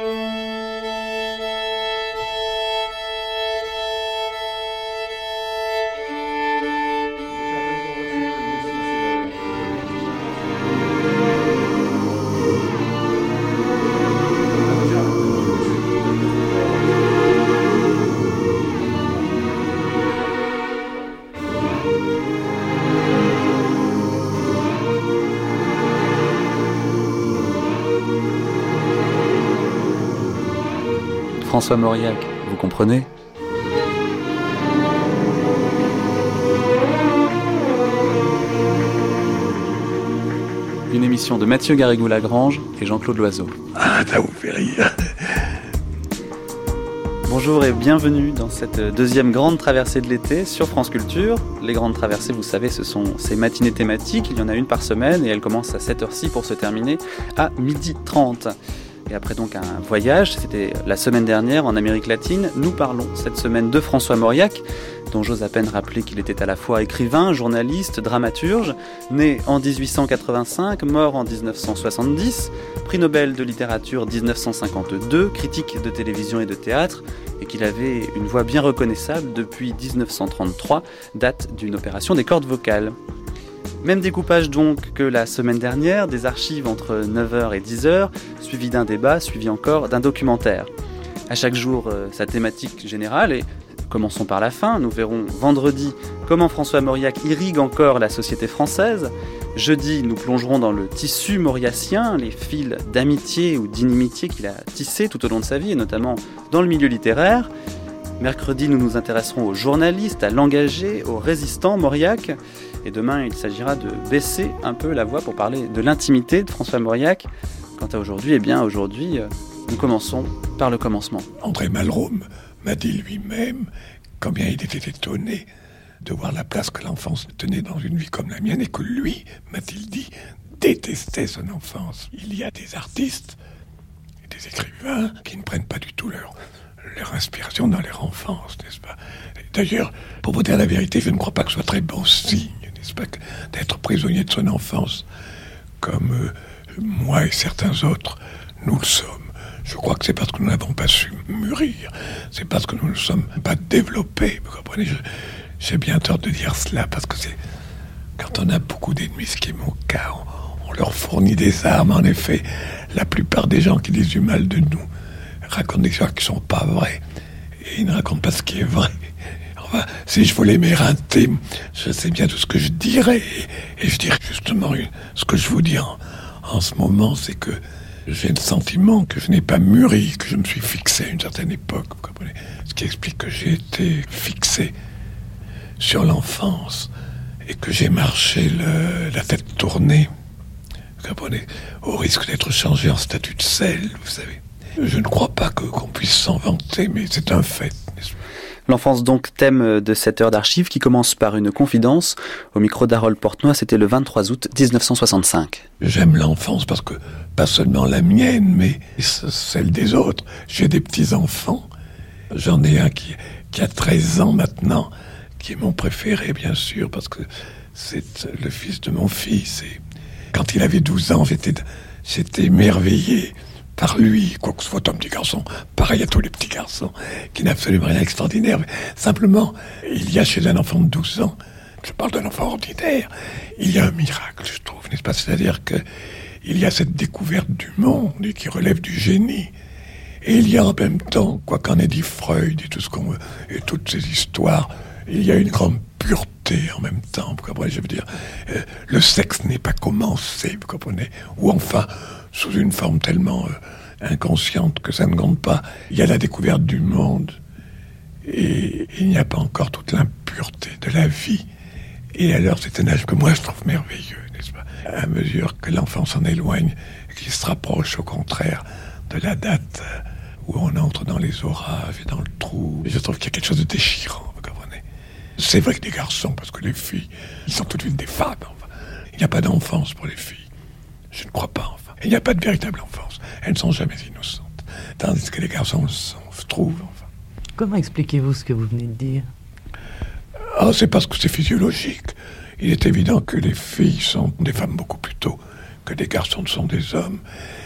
Música François Mauriac, vous comprenez? Une émission de Mathieu Garrigou-Lagrange et Jean-Claude Loiseau. Ah, ça vous fait rire. Bonjour et bienvenue dans cette deuxième grande traversée de l'été sur France Culture. Les grandes traversées, vous savez, ce sont ces matinées thématiques. Il y en a une par semaine et elle commence à 7h06 pour se terminer à 12h30. Et après donc un voyage, c'était la semaine dernière en Amérique latine, nous parlons cette semaine de François Mauriac, dont j'ose à peine rappeler qu'il était à la fois écrivain, journaliste, dramaturge, né en 1885, mort en 1970, prix Nobel de littérature 1952, critique de télévision et de théâtre, et qu'il avait une voix bien reconnaissable depuis 1933, date d'une opération des cordes vocales. Même découpage donc que la semaine dernière, des archives entre 9h et 10h, suivi d'un débat, suivi encore d'un documentaire. À chaque jour, euh, sa thématique générale et commençons par la fin. Nous verrons vendredi comment François Mauriac irrigue encore la société française. Jeudi, nous plongerons dans le tissu mauriacien, les fils d'amitié ou d'inimitié qu'il a tissés tout au long de sa vie, et notamment dans le milieu littéraire. Mercredi, nous nous intéresserons aux journalistes, à l'engagé, aux résistants Mauriac. Et demain, il s'agira de baisser un peu la voix pour parler de l'intimité de François Mauriac. Quant à aujourd'hui, eh bien, aujourd'hui, euh, nous commençons par le commencement. André Malraux m'a dit lui-même combien il était étonné de voir la place que l'enfance tenait dans une vie comme la mienne et que lui, m'a-t-il dit, détestait son enfance. Il y a des artistes et des écrivains qui ne prennent pas du tout leur, leur inspiration dans leur enfance, n'est-ce pas? D'ailleurs, pour vous dire la vérité, je ne crois pas que ce soit très bon signe d'être prisonnier de son enfance, comme euh, moi et certains autres, nous le sommes. Je crois que c'est parce que nous n'avons pas su mûrir, c'est parce que nous ne sommes pas développés. Vous comprenez? J'ai bien tort de dire cela, parce que c'est quand on a beaucoup d'ennemis, ce qui est mon cas, on, on, leur fournit des armes. En effet, la plupart des gens qui disent du mal de nous racontent des choses qui ne sont pas vraies, et ils ne racontent pas ce qui est vrai si je voulais m'éreinter, je sais bien tout ce que je dirais. Et je dirais justement ce que je vous dis en, ce moment, c'est que j'ai le sentiment que je n'ai pas mûri, que je me suis fixé à une certaine époque. Vous comprenez Ce qui explique que j'ai été fixé sur l'enfance et que j'ai marché la tête tournée. Vous comprenez Au risque d'être changé en statut de sel, vous savez. Je ne crois pas qu'on puisse s'en vanter, mais c'est un fait. L'enfance donc thème de cette heure d'archives qui commence par une confidence. Au micro d'Harold Portnoy, c'était le 23 août 1965. J'aime l'enfance parce que pas seulement la mienne, mais celle des autres. J'ai des petits-enfants. J'en ai un qui, a 13 ans maintenant, qui est mon préféré bien sûr, parce que c'est le fils de mon fils. Et quand il avait 12 ans, j'étais, j'étais par lui, quoi que ce soit un petit garçon, pareil à tous les petits garçons, qui n'a absolument rien d'extraordinaire. Simplement, il y a chez un enfant de 12 ans, je parle d'un enfant ordinaire, il y a un miracle, je trouve, n'est-ce pas? C'est-à-dire que il y a cette découverte du monde qui relève du génie. Et il y a en même temps, quoi qu'en ait dit Freud et tout ce toutes ces histoires, il y a une grande pureté en même temps. Vous comprenez Je veux dire, euh, le sexe n'est pas commencé, vous comprenez? Ou enfin, sous une forme tellement euh, inconsciente que ça ne compte pas. Il y a la découverte du monde et il n'y a pas encore toute l'impureté de la vie. Et alors c'est un âge que moi je trouve merveilleux, n'est-ce pas? À mesure que l'enfant s'en éloigne, qu'il se rapproche au contraire de la date où on entre dans les orages et dans le trou, je trouve qu'il y a quelque chose de déchirant, vous comprenez? C'est vrai que des garçons, parce que les filles, ils sont tout de suite des femmes. Il n'y a pas d'enfance pour les filles. Je ne crois pas, enfin. Il n'y a pas de véritable enfance. Elles ne sont jamais innocentes. Tandis que les garçons sont, se trouvent, enfin. Comment expliquez-vous ce que vous venez de dire? Ah, c'est parce que c'est physiologique. Il est évident que les filles sont des femmes beaucoup plus tôt que des garçons ne sont des hommes.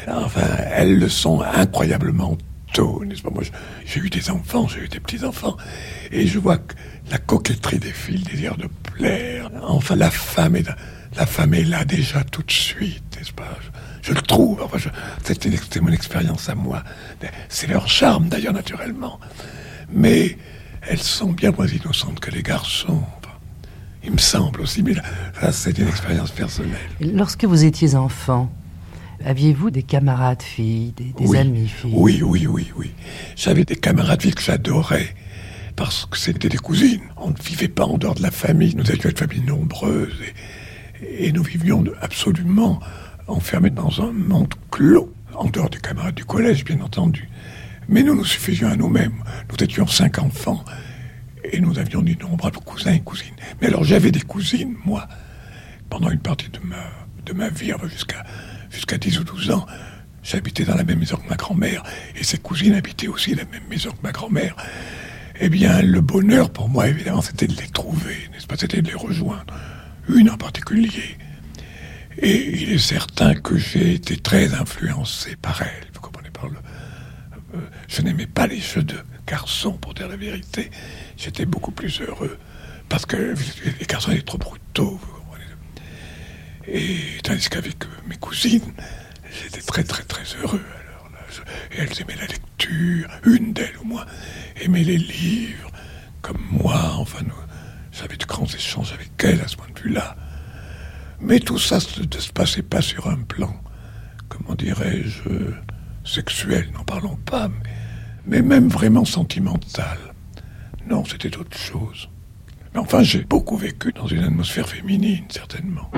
Enfin, elles le sont incroyablement tôt, n'est-ce pas? Moi, j'ai eu des enfants, j'ai eu des petits-enfants, et je vois que la coquetterie des filles, le désir de plaire, enfin, la femme est, la femme est là déjà tout de suite, n'est-ce pas? Je, le trouve, enfin, c'était mon expérience à moi. C'est leur charme, d'ailleurs, naturellement. Mais elles sont bien moins innocentes que les garçons. Il me semble aussi, mais là, c'est une expérience personnelle. Lorsque vous étiez enfant, aviez-vous des camarades filles, des, amis filles? Oui, oui, oui, oui. J'avais des camarades filles que j'adorais parce que c'était des cousines. On ne vivait pas en dehors de la famille. Nous étions une famille nombreuse et, et nous vivions absolument enfermés dans un monde clos, en dehors des camarades du collège, bien entendu. Mais nous nous suffisions à nous-mêmes. Nous étions cinq enfants et nous avions d'innombrables cousins et cousines. Mais alors j'avais des cousines, moi, pendant une partie de ma, de ma vie, jusqu'à jusqu'à 10 ou 12 ans. J'habitais dans la même maison que ma grand-mère, et ses cousines habitaient aussi la même maison que ma grand-mère. Eh bien, le bonheur pour moi, évidemment, c'était de les trouver, n'est-ce pas? C'était de les rejoindre. Une en particulier. Et il est certain que j'ai été très influencé par elle. Vous comprenez par le. Euh, je n'aimais pas les jeux de garçons, pour dire la vérité j'étais beaucoup plus heureux. Parce que les garçons étaient trop brutaux. Et tandis qu'avec mes cousines, j'étais très très très heureux. Alors et elles aimaient la lecture, une d'elles au moins, aimait les livres, comme moi. Enfin, j'avais de grands échanges avec elles à ce point de vue-là. Mais tout ça ne se passait pas sur un plan, comment dirais-je, sexuel, n'en parlons pas, mais même vraiment sentimental. Non, c'était autre chose. Mais enfin, j'ai beaucoup vécu dans une atmosphère féminine, certainement.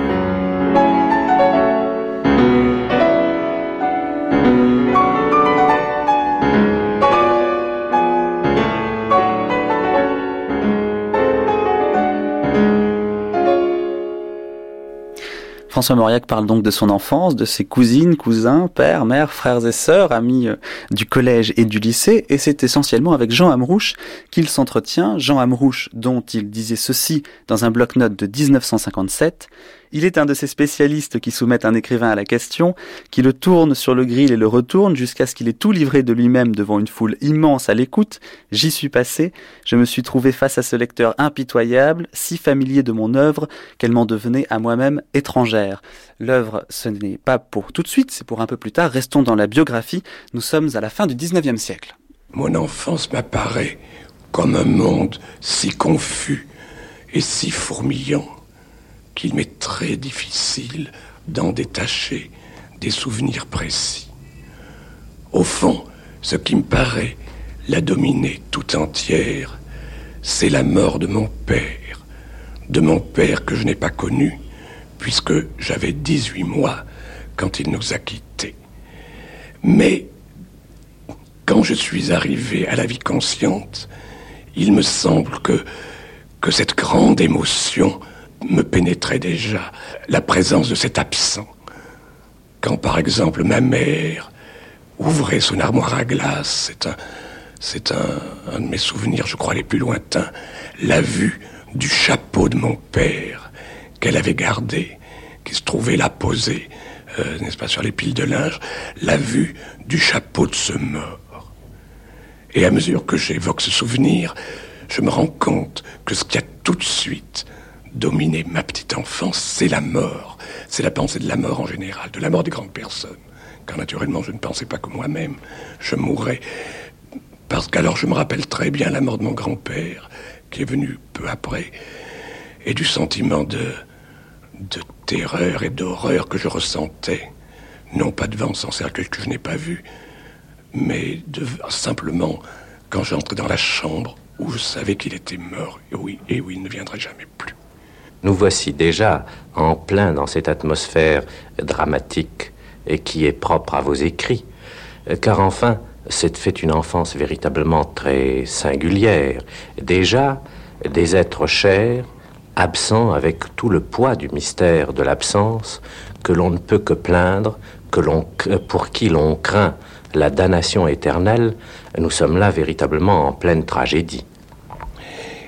François Mauriac parle donc de son enfance, de ses cousines, cousins, pères, mères, frères et sœurs, amis euh, du collège et du lycée, et c'est essentiellement avec Jean Amrouche qu'il s'entretient. Jean Amrouche, dont il disait ceci dans un bloc-notes de 1957, il est un de ces spécialistes qui soumettent un écrivain à la question, qui le tourne sur le grill et le retourne jusqu'à ce qu'il ait tout livré de lui-même devant une foule immense à l'écoute. J'y suis passé, je me suis trouvé face à ce lecteur impitoyable, si familier de mon œuvre qu'elle m'en devenait à moi-même étrangère. L'œuvre, ce n'est pas pour tout de suite, c'est pour un peu plus tard. Restons dans la biographie. Nous sommes à la fin du 19e siècle. Mon enfance m'apparaît comme un monde si confus et si fourmillant qu'il m'est très difficile d'en détacher des souvenirs précis. Au fond, ce qui me paraît la dominer tout entière, c'est la mort de mon père, de mon père que je n'ai pas connu, puisque j'avais 18 mois quand il nous a quittés. Mais quand je suis arrivé à la vie consciente, il me semble que, que cette grande émotion me pénétrait déjà la présence de cet absent. Quand par exemple ma mère ouvrait son armoire à glace, c'est un, c'est un, de mes souvenirs, je crois, les plus lointains, la vue du chapeau de mon père qu'elle avait gardé, qui se trouvait là posé, euh, n'est-ce pas, sur les piles de linge, la vue du chapeau de ce mort. Et à mesure que j'évoque ce souvenir, je me rends compte que ce qui a tout de suite dominer ma petite enfance, c'est la mort. C'est la pensée de la mort en général, de la mort des grandes personnes. Car naturellement, je ne pensais pas que moi-même, je mourrais. Parce qu'alors, je me rappelle très bien la mort de mon grand-père, qui est venu peu après, et du sentiment de, terreur et d'horreur que je ressentais, non pas devant son cercueil que je n'ai pas vu, mais simplement quand j'entrais dans la chambre où je savais qu'il était mort, et oui, et oui, il ne viendrait jamais plus. Nous voici déjà en plein dans cette atmosphère dramatique et qui est propre à vos écrits, car enfin, c'est fait une enfance véritablement très singulière. Déjà, des êtres chers, absents avec tout le poids du mystère de l'absence, que l'on ne peut que plaindre, que l'on, pour qui l'on craint la damnation éternelle, nous sommes là véritablement en pleine tragédie.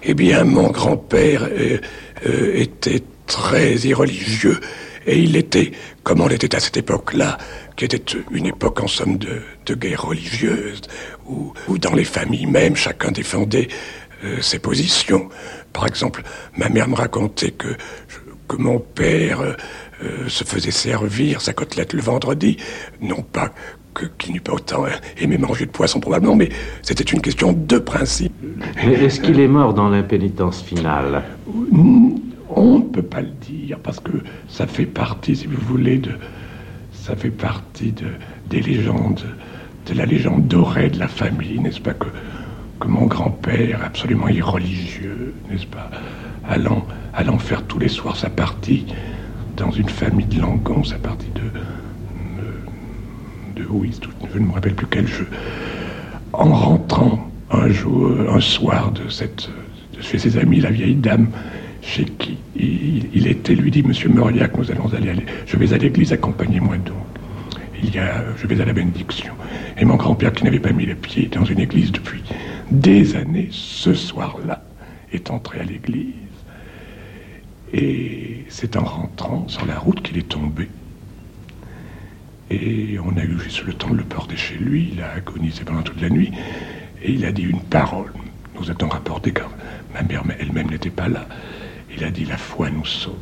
Eh bien, mon grand-père euh, euh, était très irreligieux Et il était, comme on l'était à cette époque-là, qui était une époque en somme de, de guerre religieuse, où, où, dans les familles même, chacun défendait euh, ses positions. Par exemple, ma mère me racontait que, que mon père euh, se faisait servir sa côtelette le vendredi, non pas qui n'eût pas autant aimé manger de poisson probablement, mais c'était une question de principe. Est-ce qu'il est mort dans l'impénitence finale? On ne peut pas le dire, parce que ça fait partie, si vous voulez, de... Ça fait partie de, des légendes, de la légende dorée de la famille, n'est-ce pas, que, que mon grand-père, absolument irreligieux, n'est-ce pas, allant, allant faire tous les soirs sa partie dans une famille de Langon, sa partie de je ne me rappelle plus quel jeu. En rentrant un jour, un soir de, cette, chez ses amis, la vieille dame, chez qui il, était, lui dit, Monsieur Mauriac, nous allons aller, aller je vais à l'église, accompagnez-moi donc. Il y a, je vais à la bénédiction. Et mon grand-père, qui n'avait pas mis les pieds dans une église depuis des années, ce soir-là, est entré à l'église. Et c'est en rentrant sur la route qu'il est tombé. Et on a eu juste le temps de le porter chez lui. Il a agonisé pendant toute la nuit. Et il a dit une parole. Nous a-t-on rapporté car ma mère elle-même n'était pas là. Il a dit La foi nous sauve.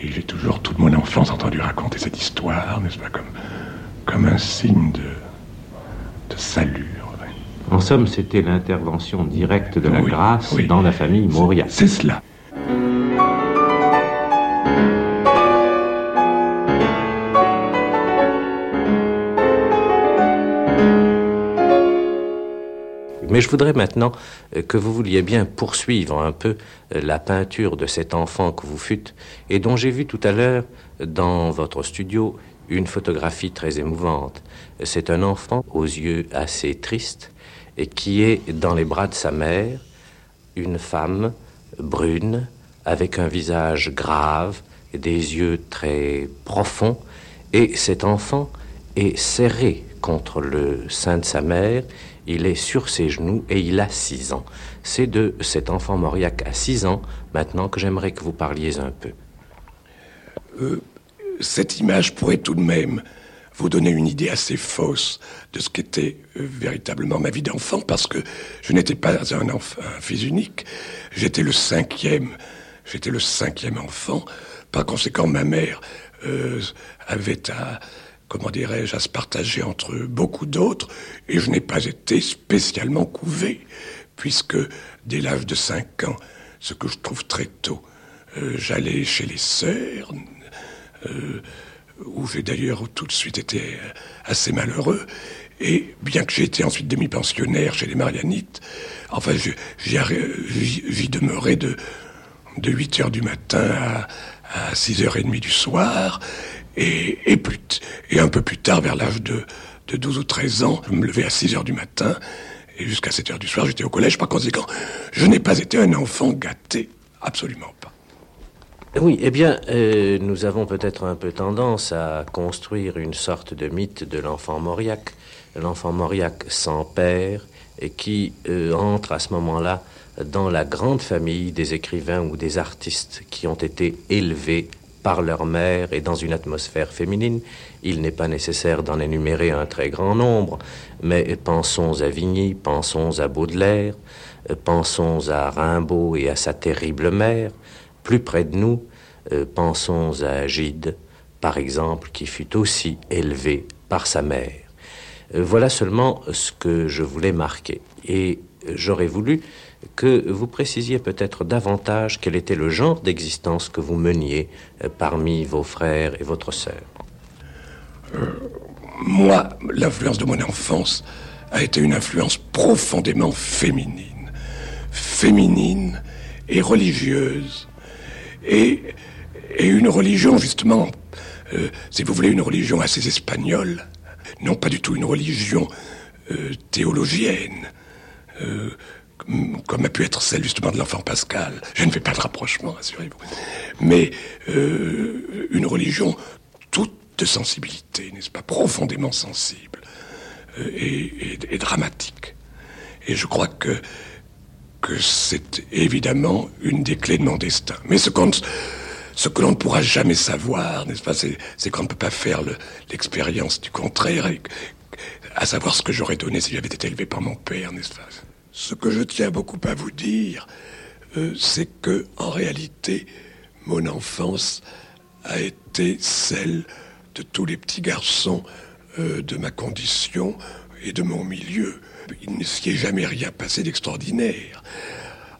Et j'ai toujours toute mon enfance entendu raconter cette histoire, n'est-ce pas, comme, comme un signe de, de salut. En somme, c'était l'intervention directe de la grâce dans la famille Moria. C'est cela. Mais je voudrais maintenant euh, que vous vouliez bien poursuivre un peu euh, la peinture de cet enfant que vous fûtes et dont j'ai vu tout à l'heure dans votre studio une photographie très émouvante. C'est un enfant aux yeux assez tristes et qui est dans les bras de sa mère, une femme brune avec un visage grave, des yeux très profonds, et cet enfant est serré contre le sein de sa mère il est sur ses genoux et il a six ans. C'est de cet enfant Mauriac à six ans maintenant que j'aimerais que vous parliez un peu. Euh, cette image pourrait tout de même vous donner une idée assez fausse de ce qu'était euh, véritablement ma vie d'enfant, parce que je n'étais pas un, enfant, un fils unique, j'étais le cinquième, j'étais le cinquième enfant. Par conséquent, ma mère euh, avait à comment dirais-je, à se partager entre beaucoup d'autres, et je n'ai pas été spécialement couvé, puisque dès l'âge de 5 ans, ce que je trouve très tôt, euh, j'allais chez les sœurs, euh, où j'ai d'ailleurs tout de suite été assez malheureux, et bien que j'ai été ensuite demi-pensionnaire chez les Marianites, enfin, j'y demeurais de, de 8 heures du matin à, à 6 heures et demie du soir, et, un peu plus tard, vers l'âge de, de 12 ou 13 ans, je me levais à 6 heures du matin, et jusqu'à 7 heures du soir, j'étais au collège. Par conséquent, je n'ai pas été un enfant gâté. Absolument pas. Oui, eh bien, euh, nous avons peut-être un peu tendance à construire une sorte de mythe de l'enfant Mauriac. L'enfant Mauriac sans père, et qui euh, entre à ce moment-là dans la grande famille des écrivains ou des artistes qui ont été élevés par leur mère et dans une atmosphère féminine. Il n'est pas nécessaire d'en énumérer un très grand nombre, mais pensons à Vigny, pensons à Baudelaire, pensons à Rimbaud et à sa terrible mère. Plus près de nous, euh, pensons à Gide, par exemple, qui fut aussi élevé par sa mère. Euh, voilà seulement ce que je voulais marquer. Et j'aurais voulu que vous précisiez peut-être davantage quel était le genre d'existence que vous meniez euh, parmi vos frères et votre sœur. Euh, moi, l'influence de mon enfance a été une influence profondément féminine. Féminine et religieuse. Et, une religion, justement, euh, si vous voulez, une religion assez espagnole. Non pas du tout une religion théologienne comme a pu être celle justement de l'enfant Pascal. Je ne fais pas de rapprochement, assurez-vous. Mais euh, une religion toute de sensibilité, n'est-ce pas, profondément sensible euh, et, dramatique. Et je crois que, que c'est évidemment une des clés de mon destin. Mais ce, ce que l'on ne pourra jamais savoir, n'est-ce pas, c'est qu'on ne peut pas faire l'expérience du contraire, à savoir ce que j'aurais donné si j'avais été élevé par mon père, n'est-ce pas? Ce que je tiens beaucoup à vous dire, euh, c'est que, en réalité, mon enfance a été celle de tous les petits garçons euh, de ma condition et de mon milieu. Il ne s'y est jamais rien passé d'extraordinaire.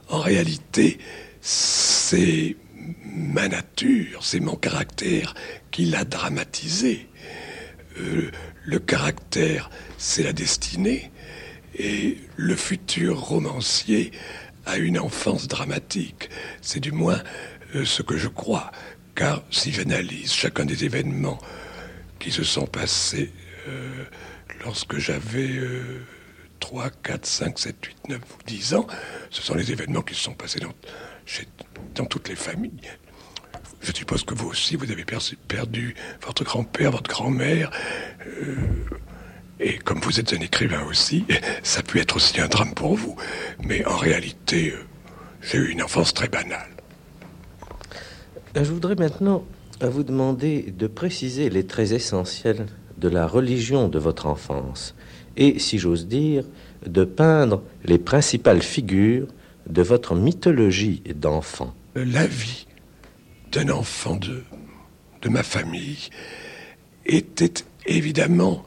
En réalité, c'est ma nature, c'est mon caractère qui l'a dramatisé. Euh, le caractère, c'est la destinée, et le futur romancier a une enfance dramatique. C'est du moins euh, ce que je crois, car si j'analyse chacun des événements qui se sont passés euh, lorsque j'avais 3, 4, 5, 7, 8, 9 ou 10 ans, ce sont les événements qui se sont passés dans, dans toutes les familles. Je suppose que vous aussi, vous avez perdu votre grand-père, votre grand-mère. Euh, et comme vous êtes un écrivain aussi, ça peut être aussi un drame pour vous. Mais en réalité, euh, j'ai eu une enfance très banale. Je voudrais maintenant vous demander de préciser les traits essentiels de la religion de votre enfance et, si j'ose dire, de peindre les principales figures de votre mythologie d'enfant. La vie d'un enfant de, de ma famille était évidemment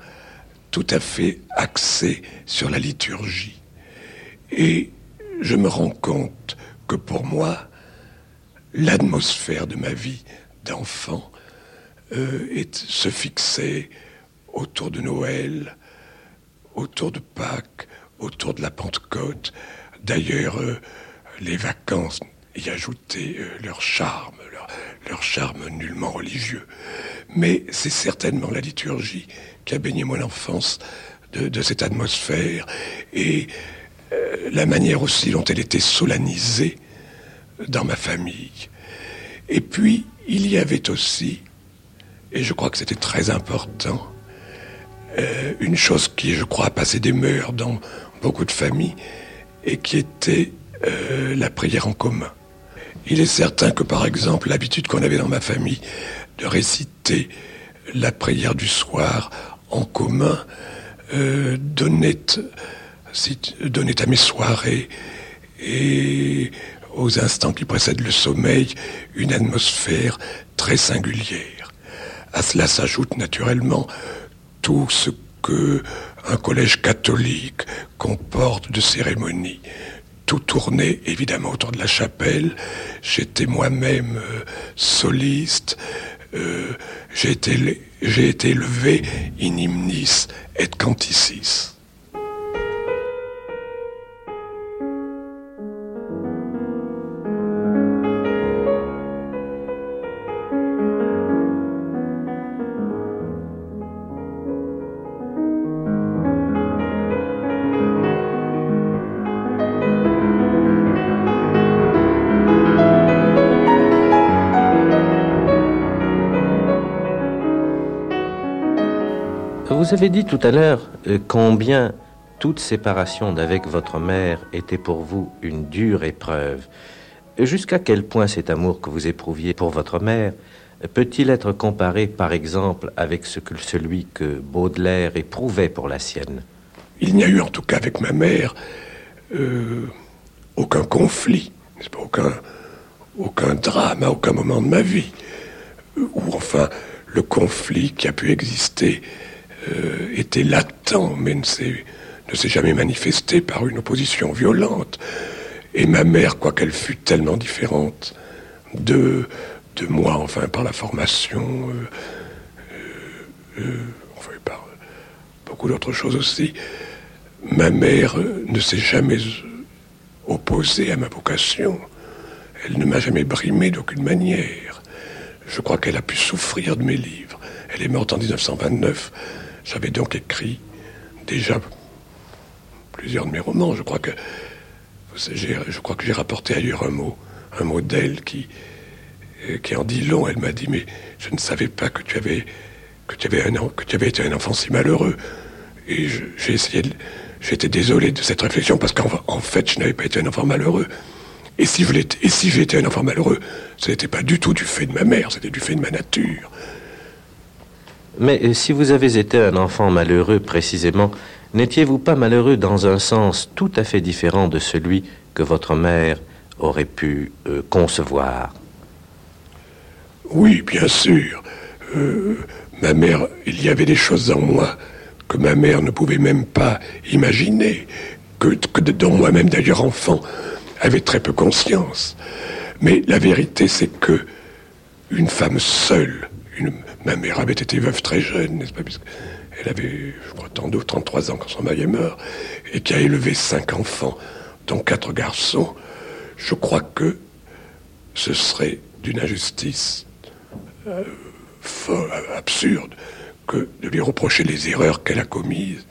tout à fait axée sur la liturgie. Et je me rends compte que pour moi, l'atmosphère de ma vie d'enfant euh, se fixait autour de Noël, autour de Pâques, autour de la Pentecôte. D'ailleurs, euh, les vacances y ajoutaient euh, leur charme, leur, charme nullement religieux. Mais c'est certainement la liturgie qui a baigné mon enfance de, cette atmosphère et euh, la manière aussi dont elle était solennisée dans ma famille. Et puis, il y avait aussi, et je crois que c'était très important, euh, une chose qui, je crois, a passé des mœurs dans beaucoup de familles et qui était euh, la prière en commun. Il est certain que, par exemple, l'habitude qu'on avait dans ma famille de réciter la prière du soir en commun euh, donnait, à mes soirées et aux instants qui précèdent le sommeil une atmosphère très singulière. À cela s'ajoute naturellement tout ce que un collège catholique comporte de cérémonies. Tout tournait évidemment autour de la chapelle. J'étais moi-même euh, soliste. Euh, j'ai été, été élevé in hymnis et canticis. Vous avez dit tout à l'heure euh, combien toute séparation d'avec votre mère était pour vous une dure épreuve. Jusqu'à quel point cet amour que vous éprouviez pour votre mère peut-il être comparé, par exemple, avec celui que Baudelaire éprouvait pour la sienne? Il n'y a eu, en tout cas avec ma mère, euh, aucun conflit, aucun, aucun drame à aucun moment de ma vie, ou enfin le conflit qui a pu exister euh, était latent, mais ne s'est, ne s'est jamais manifesté par une opposition violente. Et ma mère, quoiqu'elle fût tellement différente de, de moi, enfin par la formation, euh, euh, enfin par beaucoup d'autres choses aussi, ma mère ne s'est jamais opposée à ma vocation. Elle ne m'a jamais brimé d'aucune manière. Je crois qu'elle a pu souffrir de mes livres. Elle est morte en 1929 j'avais donc écrit déjà plusieurs de mes romans. Je crois que je crois que j'ai rapporté ailleurs un mot, un mot d'elle qui, qui en dit long. Elle m'a dit mais je ne savais pas que tu avais que tu avais été un enfant si malheureux. Et j'ai essayé, j'étais désolé de cette réflexion parce qu'en fait je n'avais pas été un enfant malheureux. Et si, et si un enfant malheureux, ce n'était pas du tout du fait de ma mère, c'était du fait de ma nature. Mais euh, si vous avez été un enfant malheureux précisément, n'étiez-vous pas malheureux dans un sens tout à fait différent de celui que votre mère aurait pu euh, concevoir? Oui, bien sûr. Euh, ma mère, il y avait des choses en moi que ma mère ne pouvait même pas imaginer, que, que dont moi-même d'ailleurs enfant avait très peu conscience. Mais la vérité, c'est que une femme seule, une, ma mère avait été veuve très jeune, n'est-ce pas Elle avait, je crois, 32 33 ans quand son mari est mort, et qui a élevé cinq enfants, dont quatre garçons. Je crois que ce serait d'une injustice euh, absurde que de lui reprocher les erreurs qu'elle a commises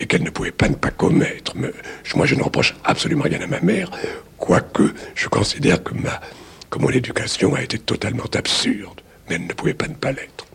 et qu'elle ne pouvait pas ne pas commettre. Moi, je ne reproche absolument rien à ma mère, quoique je considère que mon éducation a été totalement absurde, mais elle ne pouvait pas ne pas l'être.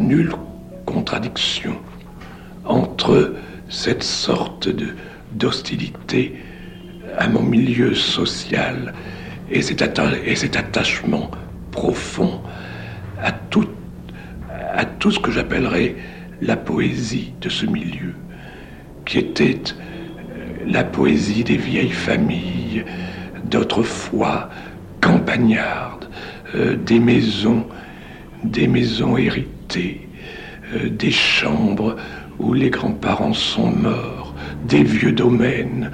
nulle contradiction entre cette sorte de, d'hostilité à mon milieu social et cet, et cet attachement profond à tout, à tout ce que j'appellerais la poésie de ce milieu, qui était euh, la poésie des vieilles familles d'autrefois campagnardes, euh, des maisons, des maisons héritées euh, des chambres où les grands-parents sont morts, des vieux domaines,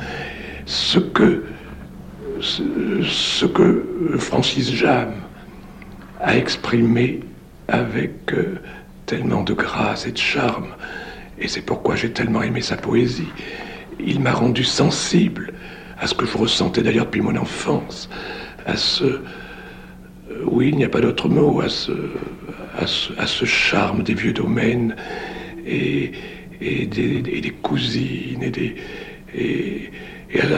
ce que, Francis Jam a exprimé avec euh, tellement de grâce et de charme, et c'est pourquoi j'ai tellement aimé sa poésie. Il m'a rendu sensible à ce que je ressentais d'ailleurs depuis mon enfance, à ce, oui, il n'y a pas d'autre mot à ce, à ce, charme des vieux domaines et, et, des, cousines et, des, et,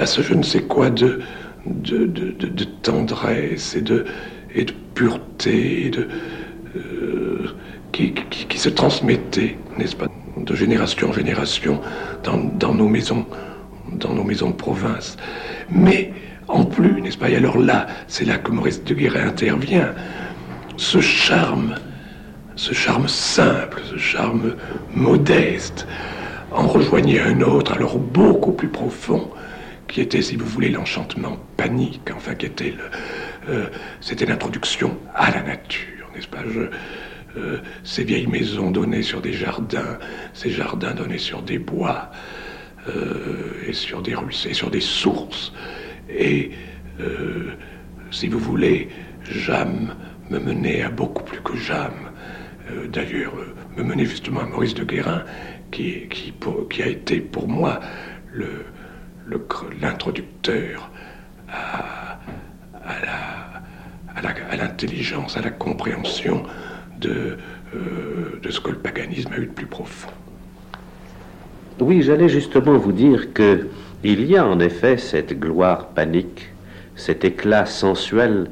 à ce je ne sais quoi de, de, de, tendresse et de, et de pureté de, euh, qui, qui, se transmettait, n'est-ce pas, de génération en génération dans, dans, nos maisons, dans nos maisons de province. Mais en plus, n'est-ce pas Et alors là, c'est là que Maurice de Guéret intervient. Ce charme, ce charme simple, ce charme modeste, en rejoignait un autre, alors beaucoup plus profond, qui était, si vous voulez, l'enchantement panique, enfin, qui était le, euh, c'était l'introduction à la nature, n'est-ce pas? Euh, Ces vieilles maisons donnaient sur des jardins, ces jardins donnaient sur des bois, euh, et sur des ruisseaux, et sur des sources. Et si vous voulez, Jam me menait à beaucoup plus que Jam. Euh, d'ailleurs, euh, me menait justement à Maurice de Guérin, qui, a été pour moi l'introducteur à, l'intelligence, à, la compréhension de, de ce que le paganisme a eu de plus profond. Oui, j'allais justement vous dire que il y a en effet cette gloire panique, cet éclat sensuel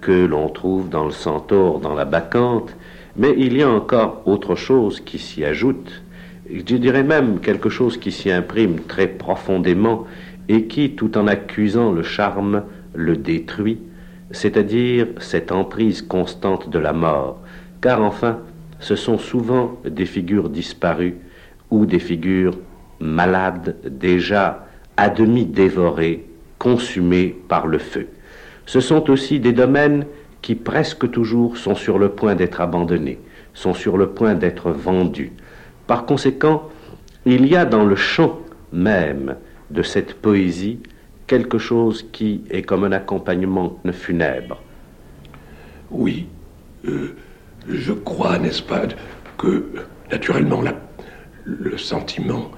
que l'on trouve dans le centaure, dans la bacchante, mais il y a encore autre chose qui s'y ajoute, je dirais même quelque chose qui s'y imprime très profondément et qui, tout en accusant le charme, le détruit, c'est-à-dire cette emprise constante de la mort, car enfin, ce sont souvent des figures disparues ou des figures malades déjà à demi dévorés, consumés par le feu. Ce sont aussi des domaines qui presque toujours sont sur le point d'être abandonnés, sont sur le point d'être vendus. Par conséquent, il y a dans le chant même de cette poésie quelque chose qui est comme un accompagnement funèbre. Oui, euh, je crois, n'est-ce pas, que naturellement le sentiment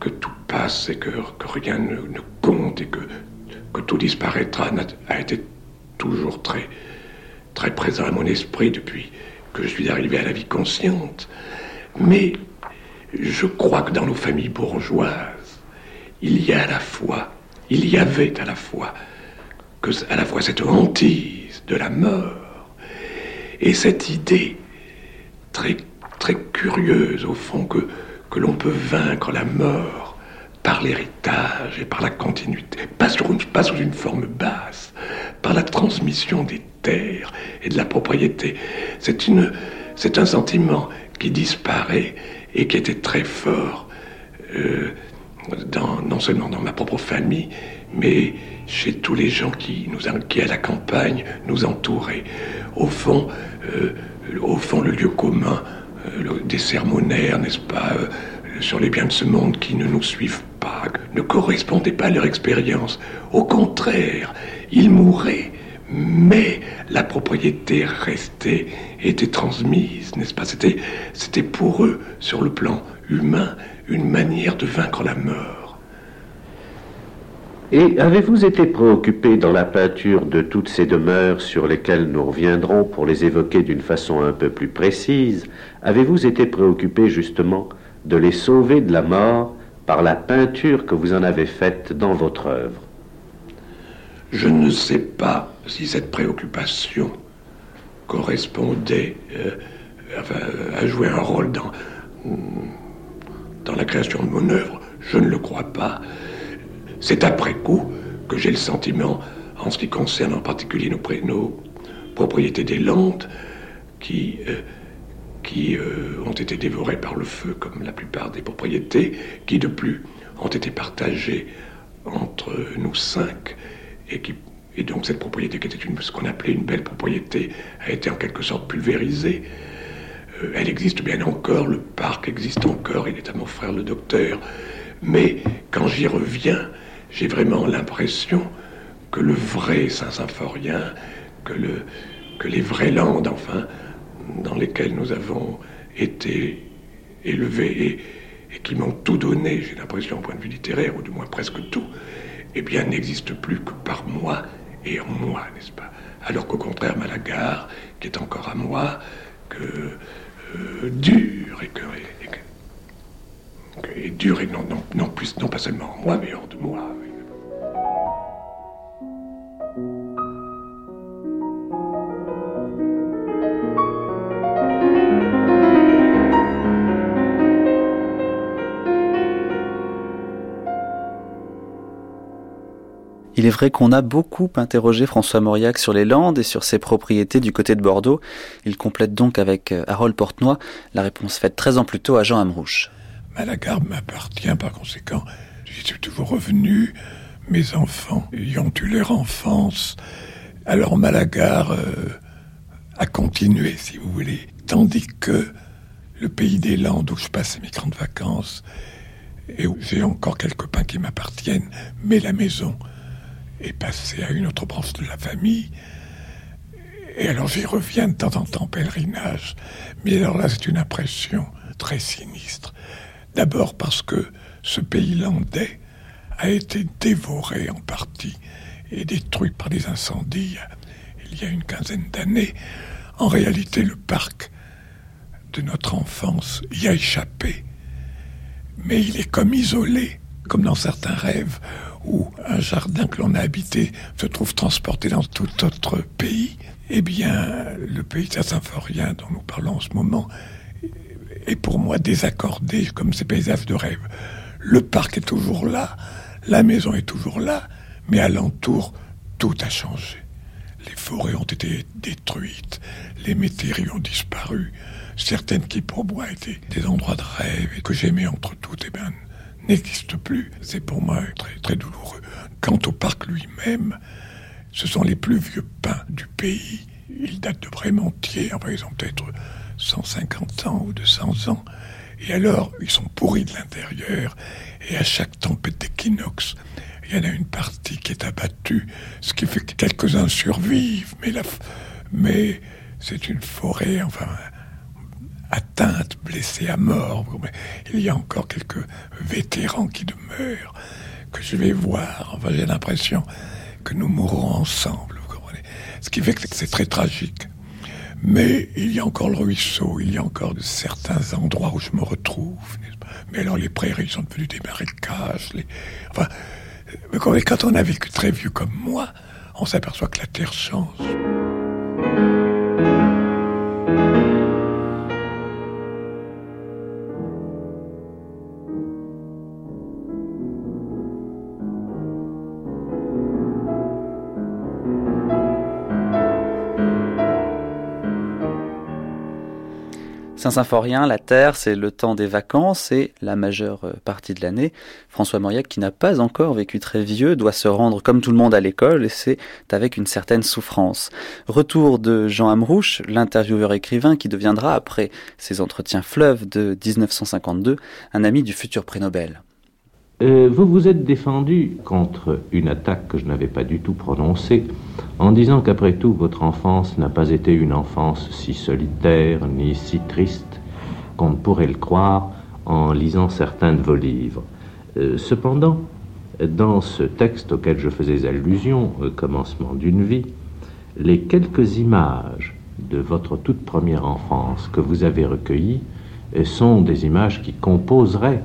que tout passe et que, rien ne, compte et que, que tout disparaîtra a été toujours très, très présent à mon esprit depuis que je suis arrivé à la vie consciente. Mais je crois que dans nos familles bourgeoises, il y a à la fois, il y avait à la fois, à la fois cette hantise de la mort et cette idée très, curieuse au fond que l'on peut vaincre la mort par l'héritage et par la continuité, pas, pas sous une forme basse, par la transmission des terres et de la propriété. C'est une, c'est un sentiment qui disparaît et qui était très fort, euh, dans, non seulement dans ma propre famille, mais chez tous les gens qui, nous, qui à la campagne, nous entouraient. Au fond, euh, au fond le lieu commun euh, des sermonnaires, n'est-ce pas, sur les biens de ce monde qui ne nous suivent pas, ne correspondait pas à leur expérience. Au contraire, ils mouraient, mais la propriété restait, était transmise, n'est-ce pas? C'était, c'était pour eux, sur le plan humain, une manière de vaincre la mort. Et avez-vous été préoccupé dans la peinture de toutes ces demeures sur lesquelles nous reviendrons pour les évoquer d'une façon un peu plus précise? Avez-vous été préoccupé justement de les sauver de la mort par la peinture que vous en avez faite dans votre œuvre Je ne sais pas si cette préoccupation correspondait euh, à jouer un rôle dans, la création de mon œuvre. Je ne le crois pas. C'est après coup que j'ai le sentiment, en ce qui concerne en particulier nos, nos propriétés des Landes, qui euh, qui euh, ont été dévorés par le feu, comme la plupart des propriétés, qui de plus ont été partagées entre nous cinq, et, qui, et donc cette propriété qui était une, ce qu'on appelait une belle propriété a été en quelque sorte pulvérisée. Euh, elle existe bien encore, le parc existe encore, il est à mon frère le docteur, mais quand j'y reviens, j'ai vraiment l'impression que le vrai Saint-Symphorien, que, le, que les vraies landes, enfin, dans lesquels nous avons été élevés et, qui m'ont tout donné, j'ai l'impression, au point de vue littéraire, ou du moins presque tout, eh bien, n'existe plus que par moi et en moi, n'est-ce pas? Alors qu'au contraire, Malagar, qui est encore à moi, que euh, dur et que, et, et non, non, non, plus, non pas seulement en moi, mais hors de moi. Il est vrai qu'on a beaucoup interrogé François Mauriac sur les Landes et sur ses propriétés du côté de Bordeaux. Il complète donc avec euh, Harold Portenoy la réponse faite 13 ans plus tôt à Jean Amrouche. Malagar m'appartient par conséquent. J'y suis toujours revenu. Mes enfants y ont eu leur enfance. Alors Malagar euh, a continué, si vous voulez. Tandis que le pays des Landes où je passe mes grandes vacances et où j'ai encore quelques pains qui m'appartiennent, mais la maison est passé à une autre branche de la famille. Et alors j'y reviens de temps en temps pèlerinage. Mais alors là, c'est une impression très sinistre. D'abord parce que ce pays landais a été dévoré en partie et détruit par des incendies il y a une quinzaine d'années. En réalité, le parc de notre enfance y a échappé. Mais il est comme isolé, comme dans certains rêves où un jardin que l'on a habité se trouve transporté dans tout autre pays, eh bien, le pays symphorien dont nous parlons en ce moment est pour moi désaccordé comme ces paysages de rêve. Le parc est toujours là, la maison est toujours là, mais alentour, tout a changé. Les forêts ont été détruites, les métairies ont disparu, certaines qui pour moi étaient des endroits de rêve et que j'aimais entre toutes, eh bien, n'existe plus. C'est pour moi très, douloureux. Quant au parc lui-même, ce sont les plus vieux pins du pays. Ils datent de Brémentier, enfin ils ont peut-être 150 ans ou 200 ans. Et alors, ils sont pourris de l'intérieur. Et à chaque tempête d'équinoxe, il y en a une partie qui est abattue, ce qui fait que quelques-uns survivent. Mais, mais c'est une forêt, enfin, atteintes, blessés à mort. Il y a encore quelques vétérans qui demeurent, que je vais voir. J'ai l'impression que nous mourrons ensemble, vous comprenez. Ce qui fait que c'est très tragique. Mais il y a encore le ruisseau, il y a encore certains endroits où je me retrouve. Mais alors les prairies sont devenues des marécages. Les... Enfin, quand on a vécu très vieux comme moi, on s'aperçoit que la terre change. Saint-Symphorien, la Terre, c'est le temps des vacances et la majeure euh, partie de l'année. François Mauriac, qui n'a pas encore vécu très vieux, doit se rendre comme tout le monde à l'école et c'est avec une certaine souffrance. Retour de Jean Amrouche, l'intervieweur écrivain qui deviendra, après ses entretiens fleuves de 1952, un ami du futur prix Nobel. Euh, vous vous êtes défendu contre une attaque que je n'avais pas du tout prononcée en disant qu'après tout, votre enfance n'a pas été une enfance si solitaire ni si triste qu'on ne pourrait le croire en lisant certains de vos livres. Euh, cependant, dans ce texte auquel je faisais allusion, commencement d'une vie, les quelques images de votre toute première enfance que vous avez recueillies sont des images qui composeraient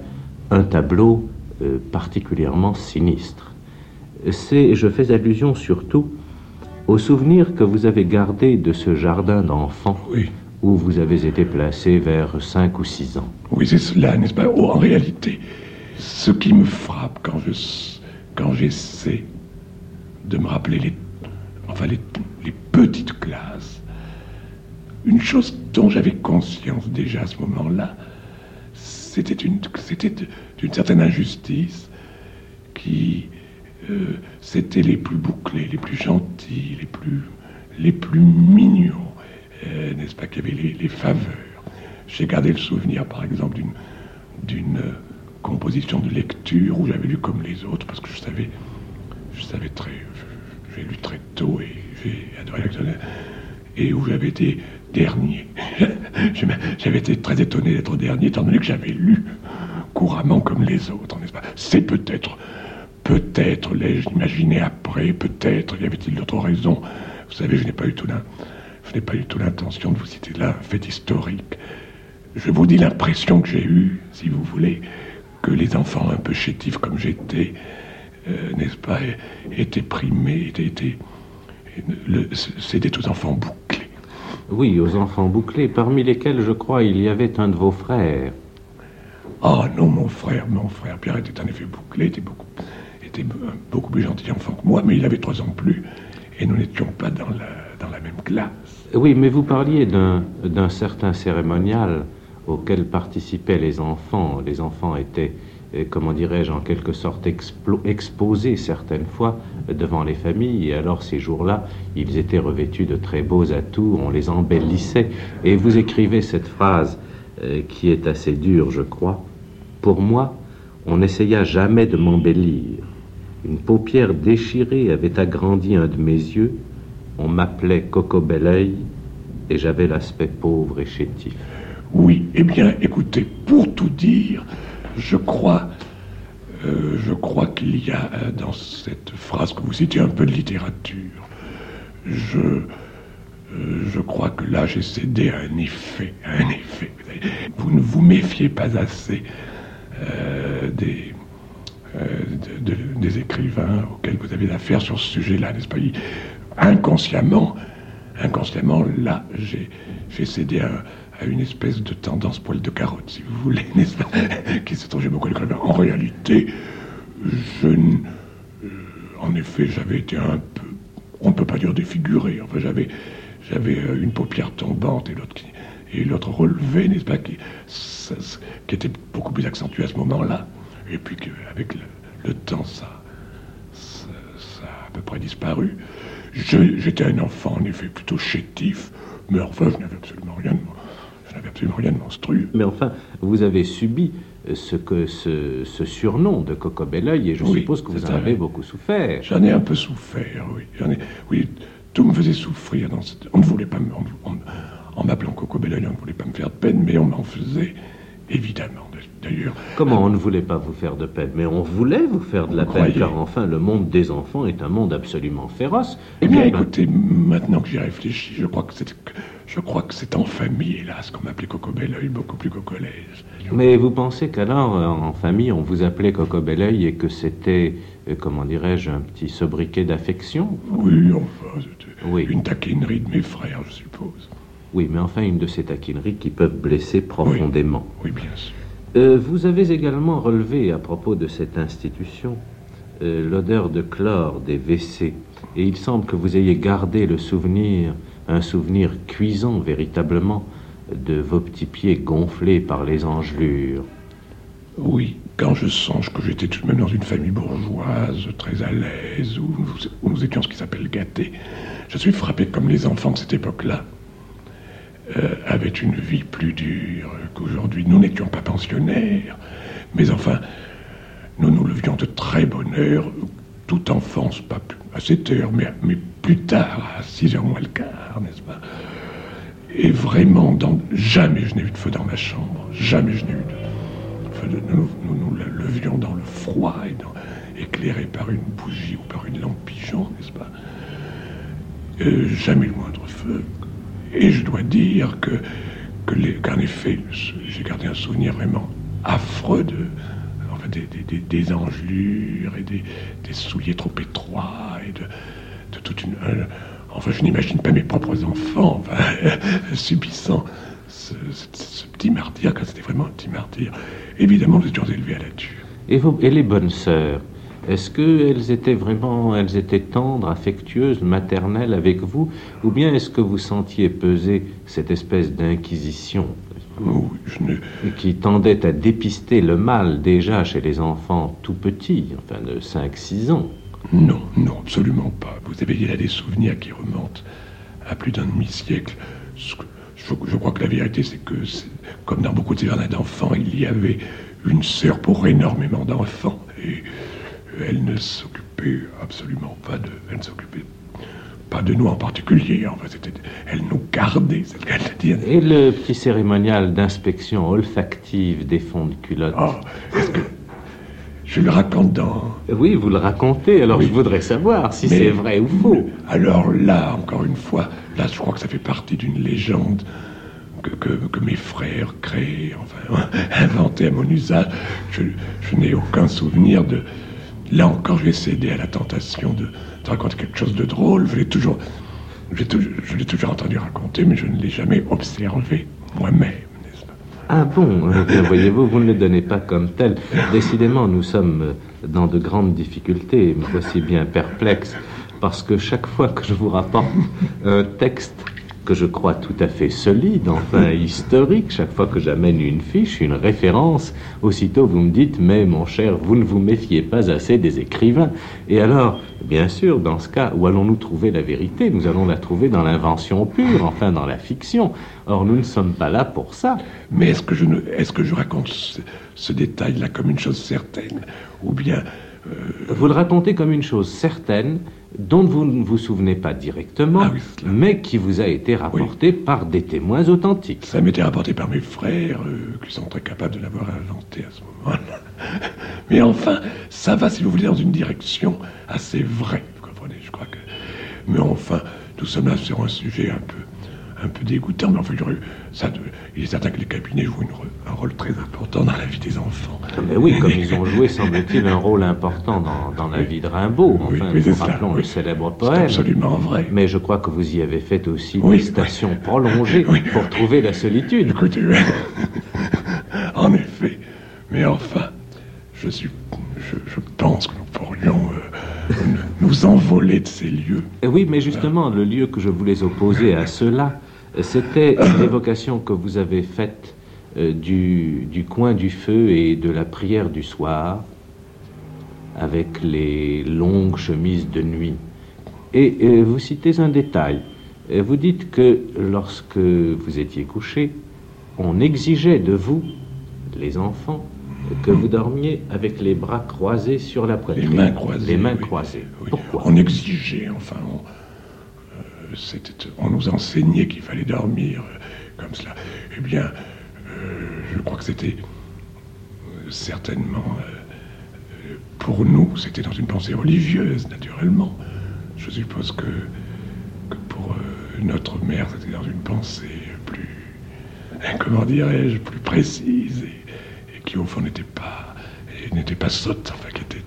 un tableau euh, particulièrement sinistre. C'est, je fais allusion surtout au souvenir que vous avez gardé de ce jardin d'enfants où vous avez été placé vers 5 ou 6 ans. Oui, c'est cela, n'est-ce pas? Oh, En réalité, ce qui me frappe quand je quand j'essaie de me rappeler les, enfin les, les petites classes, une chose dont j'avais conscience déjà à ce moment-là, c'était une, c'était d'une certaine injustice qui euh, c'était les plus bouclés, les plus gentils, les plus, les plus mignons, euh, n'est-ce pas, qu'il y avait les, faveurs. J'ai gardé le souvenir, par exemple, d'une, d'une euh, composition de lecture où j'avais lu comme les autres, parce que je savais, je savais très, j'ai lu très tôt et j'ai adoré l'actionnaire, et où j'avais été dernier. j'avais été très étonné d'être dernier, étant donné que j'avais lu couramment comme les autres, n'est-ce pas? C'est peut-être, peut-être l'ai-je imaginé après, peut-être y avait-il d'autres raisons. Vous savez, je n'ai pas eu tout je n'ai pas eu tout l'intention de vous citer là fait historique. Je vous dis l'impression que j'ai eue, si vous voulez, que les enfants un peu chétifs comme j'étais, euh, n'est-ce pas, étaient primés, étaient c'était aux enfants bouclés. Oui, aux enfants bouclés, parmi lesquels, je crois, il y avait un de vos frères. Ah non, mon frère, mon frère Pierre était en effet bouclé, était beaucoup, plus gentil enfant que moi, mais il avait trois ans plus, et nous n'étions pas dans la, dans la même classe. Oui, mais vous parliez d'un certain cérémonial auquel participaient les enfants. Les enfants étaient, euh, comment dirais-je, en quelque sorte exposés certaines fois devant les familles, et alors ces jours-là, ils étaient revêtus de très beaux atouts, on les embellissait. Et vous écrivez cette phrase euh, qui est assez dure, je crois. Pour moi, on n'essaya jamais de m'embellir. Une paupière déchirée avait agrandi un de mes yeux. On m'appelait Coco Belleuil et j'avais l'aspect pauvre et chétif. Oui, eh bien, écoutez, pour tout dire, je crois, euh, je crois qu'il y a euh, dans cette phrase que vous citez un peu de littérature. Je, je crois que là, j'ai cédé à un effet, un effet. Vous ne vous méfiez pas assez euh, des, euh, des écrivains auxquels vous avez affaire sur ce sujet-là, n'est-ce pas? Inconsciemment, inconsciemment, là, j'ai cédé à, une espèce de tendance poil de carotte, si vous voulez, n'est-ce pas? Qui se trouve beaucoup l'écrivain. En réalité, je, en effet, j'avais été un peu, on ne peut pas dire défiguré. Enfin, j'avais j'avais euh, une paupière tombante et l'autre et l'autre relevée, n'est-ce pas, qui, qui, était beaucoup plus accentué à ce moment-là. Et puis avec le, le temps, ça, ça, a à peu près disparu. J'étais un enfant, en effet, plutôt chétif, mais enfin, je n'avais absolument rien de, je n'avais absolument rien de monstrueux. Mais enfin, vous avez subi ce, que, ce, ce surnom de Coco Belleuil, et je suppose que vous en avez beaucoup souffert. J'en ai un peu souffert, oui. J'en ai, oui, tout me faisait souffrir. Dans cette... On ne voulait pas me... En m'appelant Coco Belleuil, on ne voulait pas me faire de peine, mais on m'en faisait, évidemment, d'ailleurs. Comment on ne voulait pas vous faire de peine Mais on voulait vous faire de la peine, car enfin, le monde des enfants est un monde absolument féroce. Eh bien, écoutez, maintenant que j'y réfléchis, je crois que je crois que c'est en famille, hélas, qu'on m'appelait Coco Belleuil, beaucoup plus qu'au collège. Mais vous pensez qu'alors, euh, en famille, on vous appelait Coco Belleuil et que c'était, comment dirais-je, un petit sobriquet d'affection Oui, enfin, c'était une taquinerie de mes frères, je suppose. Oui, mais enfin, une de ces taquineries qui peuvent blesser profondément. Oui, bien sûr. Euh, vous avez également relevé, à propos de cette institution, l'odeur de chlore des WC. Et il semble que vous ayez gardé le souvenir un souvenir cuisant véritablement de vos petits pieds gonflés par les engelures. Oui, quand je songe que j'étais tout de même dans une famille bourgeoise, très à l'aise, où, nous étions ce qui s'appelle gâtés, je suis frappé comme les enfants de cette époque-là euh, avaient une vie plus dure qu'aujourd'hui. Nous n'étions pas pensionnaires, mais enfin, nous nous levions de très bonne heure, toute enfance, pas à 7 heures, mais, plus tard, à 6 heures moins le quart, n'est-ce pas? Et vraiment, jamais je n'ai eu de feu dans ma chambre, jamais je n'ai eu de nous, nous, levions dans le froid, et dans, éclairé par une bougie ou par une lampe pigeon, n'est-ce pas? Euh, Jamais le moindre feu. Et je dois dire que, que qu'en effet, j'ai gardé un souvenir vraiment affreux de, des, des, engelures et des, souliers trop étroits et de toute une. enfin, je n'imagine pas mes propres enfants subissant ce, petit martyr, quand c'était vraiment un petit martyr. Évidemment, nous étions élevés à la tue. Et, et les bonnes sœurs est-ce qu'elles étaient vraiment, elles étaient tendres, affectueuses, maternelles avec vous, ou bien est-ce que vous sentiez peser cette espèce d'inquisition Oh, qui tendait à dépister le mal déjà chez les enfants tout petits, enfin de 5-6 ans? Non, non, absolument pas. Vous avez là des souvenirs qui remontent à plus d'un demi-siècle. Je, crois que la vérité, c'est que, comme dans beaucoup de ces jardins d'enfants, il y avait une sœur pour énormément d'enfants. Et elle ne s'occupait absolument pas de. Elle ne s'occupait pas de nous en particulier. Enfin, elle nous gardait, c'est ce qu'elle dire. Et le petit cérémonial d'inspection olfactive des fonds de culotte? Oh, Je le raconte dans. Oui, vous le racontez, alors je voudrais savoir si c'est vrai ou faux. Alors là, encore une fois, là, je crois que ça fait partie d'une légende que, que, mes frères créent, enfin, à mon usage. Je, n'ai aucun souvenir de. Là encore, je vais céder à la tentation de raconter quelque chose de drôle. Je l'ai toujours, je l'ai toujours entendu raconter, mais je ne l'ai jamais observé moi-même. Ah bon, voyez-vous, vous ne le donnez pas comme tel. Décidément, nous sommes dans de grandes difficultés, voici bien perplexe, parce que chaque fois que je vous rapporte un texte que je crois tout à fait solide, enfin historique. Chaque fois que j'amène une fiche, une référence, aussitôt vous me dites, mais mon cher, vous ne vous méfiez pas assez des écrivains. Et alors, bien sûr, dans ce cas, où allons-nous trouver la vérité? Nous allons la trouver dans l'invention pure, enfin dans la fiction. Or, nous ne sommes pas là pour ça. Mais est-ce que je, ne, est-ce que je raconte ce, détail-là comme une chose certaine? Ou bien... Euh, vous le racontez comme une chose certaine, dont vous ne vous souvenez pas directement, ah mais qui vous a été rapporté par des témoins authentiques. Ça m'était rapporté par mes frères, euh, qui sont très capables de l'avoir inventé à ce moment-là. mais enfin, ça va, si vous voulez, dans une direction assez vraie, vous comprenez, je crois que... Mais enfin, tout cela sur un sujet un peu un peu dégoûtant, mais enfin, ça, il est certain que les cabinets jouent un rôle très important dans la vie des enfants. Mais oui, comme ils ont joué, semble-t-il, un rôle important dans, la vie de Rimbaud. Enfin, nous rappelons le célèbre poème. absolument vrai. Mais je crois que vous y avez fait aussi des stations prolongées pour trouver la solitude. Écoutez, en effet. Mais enfin, je, suis, je, pense que nous pourrions euh, nous envoler de ces lieux. Oui, mais justement, le lieu que je voulais opposer à cela, c'était l'évocation que vous avez faite euh, du, du, coin du feu et de la prière du soir, avec les longues chemises de nuit. Et euh, vous citez un détail. Euh, vous dites que lorsque vous étiez couché, on exigeait de vous, les enfants, que vous dormiez avec les bras croisés sur la poitrine. Les mains croisées. Les mains croisées. Pourquoi? On exigeait, enfin, on nous enseignait qu'il fallait dormir euh, comme cela. Eh bien, euh, je crois que c'était euh, certainement, pour nous, c'était dans une pensée religieuse, naturellement. Je suppose que, pour notre mère, c'était dans une pensée plus, hein, comment dirais-je, plus précise et, qui au fond n'était pas, n'était pas sotte, enfin qui était,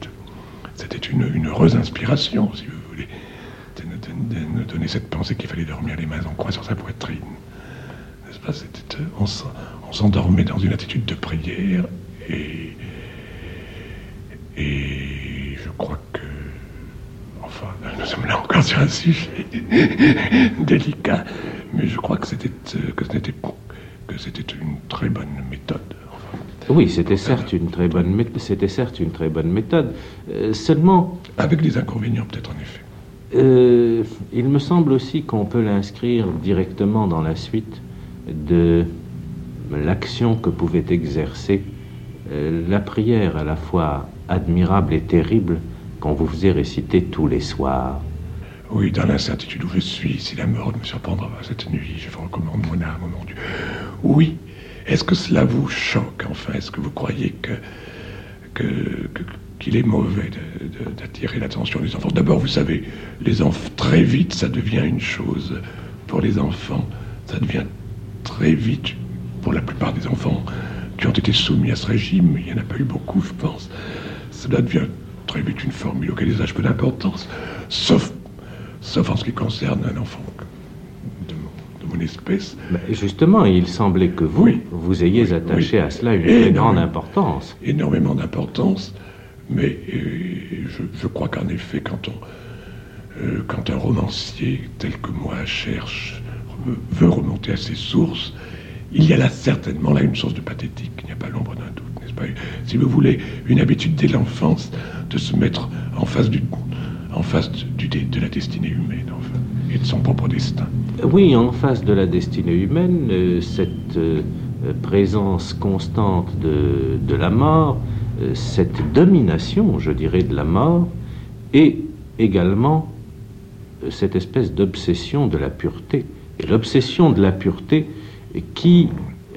c'était une, heureuse inspiration, si vous nous donner cette pensée qu'il fallait dormir les mains en croix sur sa poitrine. N'est-ce pas c'était, on, s'endormait dans une attitude de prière et, et je crois que Enfin, nous sommes là encore sur un sujet délicat, mais je crois que c'était que c'était que c'était une très bonne méthode. oui, c'était certes une très bonne méthode. C'était certes une très bonne méthode. Euh, seulement. Avec des inconvénients peut-être en effet. Euh, il me semble aussi qu'on peut l'inscrire directement dans la suite de l'action que pouvait exercer euh, la prière à la fois admirable et terrible qu'on vous faisait réciter tous les soirs. Oui, dans l'incertitude où je suis, si la mort me surprendra cette nuit, je vous recommande mon âme, mon Dieu. Oui, est-ce que cela vous choque, enfin? Est-ce que vous croyez que, qu'il est mauvais d'attirer l'attention des enfants D'abord, vous savez, les enfants, très vite, ça devient une chose. Pour les enfants, ça devient très vite, pour la plupart des enfants qui ont été soumis à ce régime, il n'y en a pas eu beaucoup, je pense, cela devient très vite une formule auquel ils peu d'importance, sauf, sauf en ce qui concerne un enfant de mon, espèce. justement, il semblait que vous, vous ayez attaché à cela une très grande importance. Énormément d'importance, mais euh, je, crois qu'en effet, quand, on, euh, quand un romancier tel que moi cherche, veut remonter à ses sources, il y a là certainement là une source de pathétique, il n'y a pas l'ombre d'un doute si vous voulez, une habitude dès l'enfance de se mettre en face, du, en face de la destinée humaine, et de son propre destin. Oui, en face de la destinée humaine, euh, cette présence constante de, la mort, cette domination, je dirais, de la mort, et également cette espèce d'obsession de la pureté. Et l'obsession de la pureté qui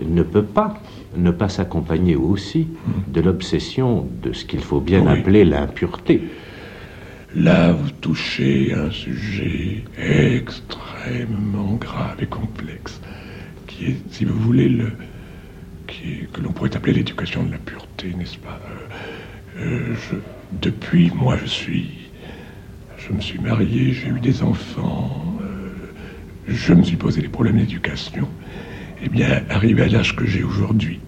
ne peut pas ne pas s'accompagner aussi de l'obsession de ce qu'il faut bien appeler l'impureté. Là, vous touchez un sujet extrêmement grave et complexe, qui est, si vous voulez, le, que l'on pourrait appeler l'éducation de la pureté, n'est-ce pas euh, euh, Depuis, moi, je suis, je me suis marié, j'ai eu des enfants, euh, je me suis posé des problèmes d'éducation. Eh bien, arrivé à l'âge que j'ai aujourd'hui,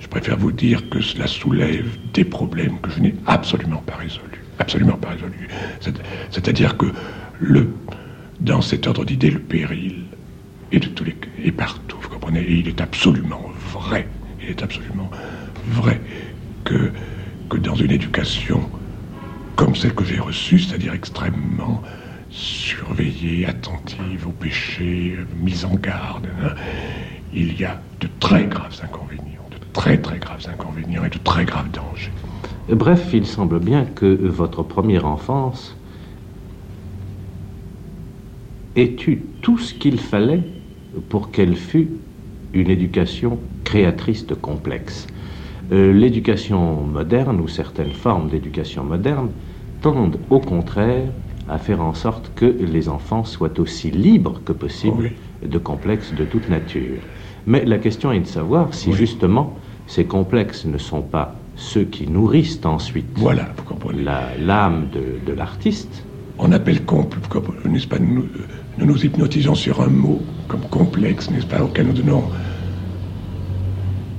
je préfère vous dire que cela soulève des problèmes que je n'ai absolument pas résolus. Absolument pas résolus. C'est-à-dire que le, dans cet ordre d'idées, le péril est est partout, vous comprenez? Et il est absolument vrai, il est absolument vrai que, que dans une éducation comme celle que j'ai reçue, c'est-à-dire extrêmement surveillée, attentive au péché, mise en garde, hein, il y a de très graves inconvénients, de très très graves inconvénients et de très graves dangers. Bref, il semble bien que votre première enfance ait eu tout ce qu'il fallait pour qu'elle fût une éducation créatrice de complexe. Euh, l'éducation moderne, ou certaines formes d'éducation moderne, tendent au contraire à faire en sorte que les enfants soient aussi libres que possible de complexes de toute nature. Mais la question est de savoir si justement ces complexes ne sont pas ceux qui nourrissent ensuite voilà, vous comprenez. l'âme de, l'artiste. On appelle complexe, n'est-ce pas nous, nous, hypnotisons sur un mot comme complexe, n'est-ce pas, auquel nous donnons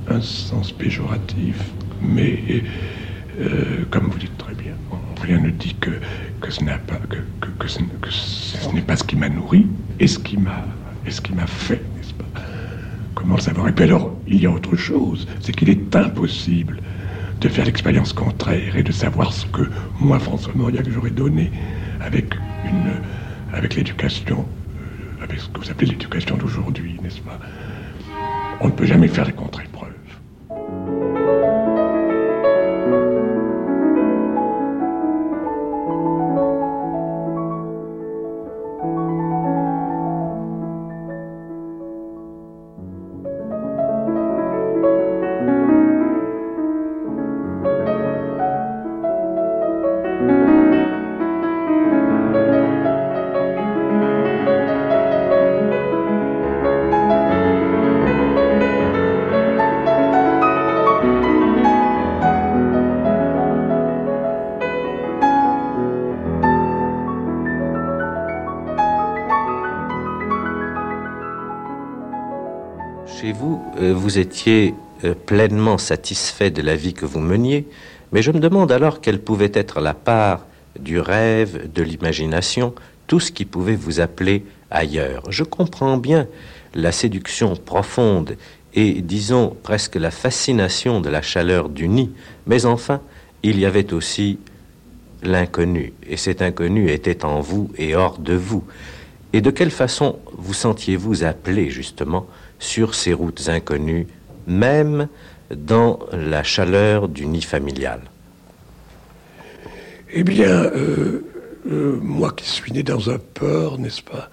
un sens péjoratif. Mais, euh, comme vous dites très bien, rien ne dit que, que ce n'est pas, que, que, ce, n'est pas ce qui m'a nourri et ce qui m'a, et ce qui m'a fait, n'est-ce pas? Comment le savoir? Et puis alors, il y a autre chose, c'est qu'il est impossible de faire l'expérience contraire et de savoir ce que moi, François Mauriac, j'aurais donné avec une, avec l'éducation, euh, avec ce que vous appelez l'éducation d'aujourd'hui, n'est-ce pas? On ne peut jamais faire les contre vous étiez euh, pleinement satisfait de la vie que vous meniez, mais je me demande alors quelle pouvait être la part du rêve, de l'imagination, tout ce qui pouvait vous appeler ailleurs. Je comprends bien la séduction profonde et, disons, presque la fascination de la chaleur du nid, mais enfin, il y avait aussi l'inconnu, et cet inconnu était en vous et hors de vous. Et de quelle façon vous sentiez-vous appelé justement sur ces routes inconnues, même dans la chaleur du nid familial Eh bien, euh, euh, moi qui suis né dans un port, n'est-ce pas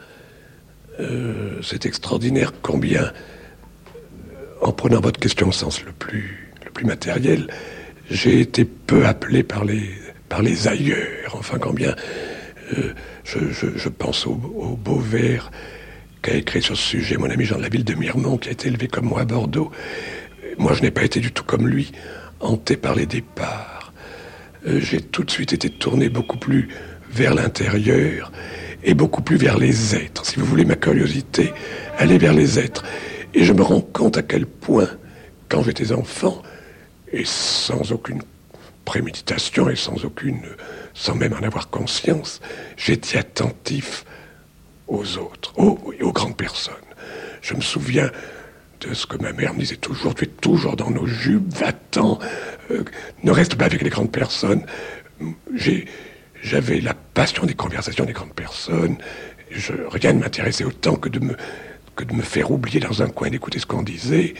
euh, C'est extraordinaire combien, en prenant votre question au sens le plus, le plus matériel, j'ai été peu appelé par les, par les ailleurs. Enfin, combien je, pense au, beau vers qu'a écrit sur ce sujet mon ami Jean de la Ville de Mirmont, qui a été élevé comme moi à Bordeaux. Moi, je n'ai pas été du tout comme lui, hanté par les départs. Euh, j'ai tout de suite été tourné beaucoup plus vers l'intérieur et beaucoup plus vers les êtres. Si vous voulez ma curiosité, aller vers les êtres. Et je me rends compte à quel point, quand j'étais enfant, et sans aucune préméditation et sans aucune, sans même en avoir conscience, j'étais attentif aux autres, aux, grandes personnes. Je me souviens de ce que ma mère me disait toujours, tu es toujours dans nos jupes, va-t'en, euh, ne reste pas avec les grandes personnes. j'avais la passion des conversations des grandes personnes. Rien ne m'intéressait autant que de me, faire oublier dans un coin d'écouter ce qu'on disait.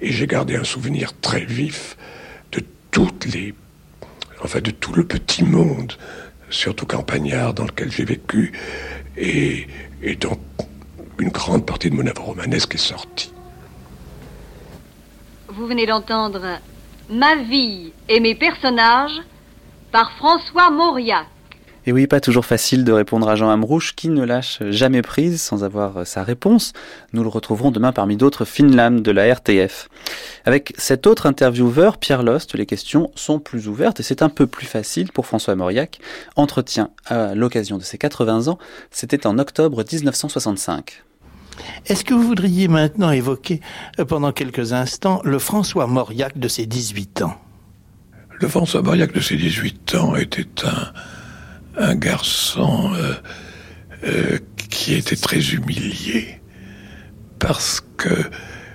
Et j'ai gardé un souvenir très vif de tout le petit monde, surtout campagnard dans lequel j'ai vécu, et, dont une grande partie de mon œuvre romanesque est sortie. Vous venez d'entendre Ma vie et mes personnages par François Mauriac. Et oui, pas toujours facile de répondre à Jean Amrouche qui ne lâche jamais prise sans avoir sa réponse. Nous le retrouverons demain parmi d'autres Finlam de la RTF. Avec cet autre intervieweur, Pierre Lost, les questions sont plus ouvertes et c'est un peu plus facile pour François Mauriac. Entretien à l'occasion de ses 80 ans, c'était en octobre 1965. Est-ce que vous voudriez maintenant évoquer euh, pendant quelques instants le François Mauriac de ses 18 ans? Le François Mauriac de ses 18 ans était un, un garçon euh, euh, qui était très humilié parce que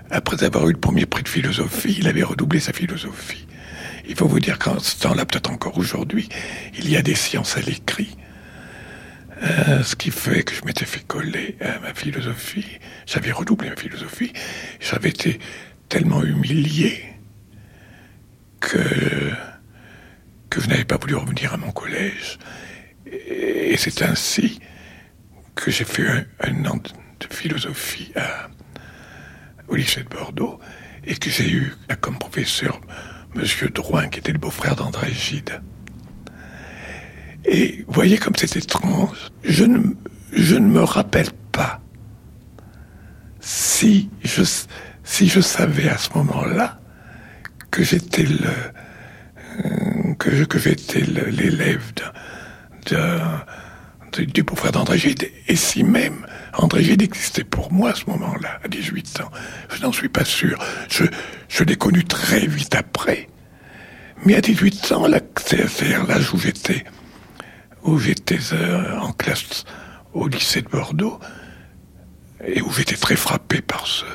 après avoir eu le premier prix de philosophie, il avait redoublé sa philosophie. Il faut vous dire qu'en ce temps-là, peut-être encore aujourd'hui, il y a des sciences à l'écrit. Euh, ce qui fait que je m'étais fait coller à ma philosophie. J'avais redoublé ma philosophie. J'avais été tellement humilié que, que je n'avais pas voulu revenir à mon collège. Et, c'est ainsi que j'ai fait un, an de, philosophie au lycée de Bordeaux et que j'ai eu comme professeur Monsieur Drouin, qui était le beau-frère d'André Gide. Et vous voyez comme c'est étrange. Je ne, je ne me rappelle pas si je, si je savais à ce moment-là que j'étais le, euh, que j'étais l'élève du beau-frère d'André Gide. Et si même André Gide existait pour moi à ce moment-là, à 18 ans, je n'en suis pas sûr. Je, je l'ai connu très vite après. Mais à 18 ans, là, c'est l'âge où j'étais où j'étais euh, en classe au lycée de Bordeaux et où j'étais très frappé par ce,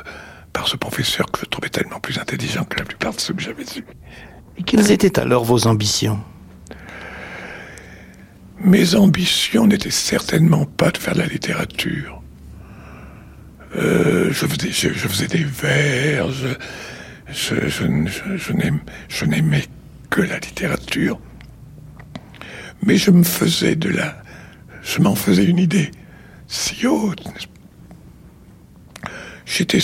par ce professeur que je trouvais tellement plus intelligent que la plupart de ceux que j'avais eus. Et quelles étaient alors vos ambitions? Mes ambitions n'étaient certainement pas de faire de la littérature. Euh, je, faisais, des vers, je, je n'aimais que la littérature mais je me faisais de la, je m'en faisais une idée si haute. J'étais,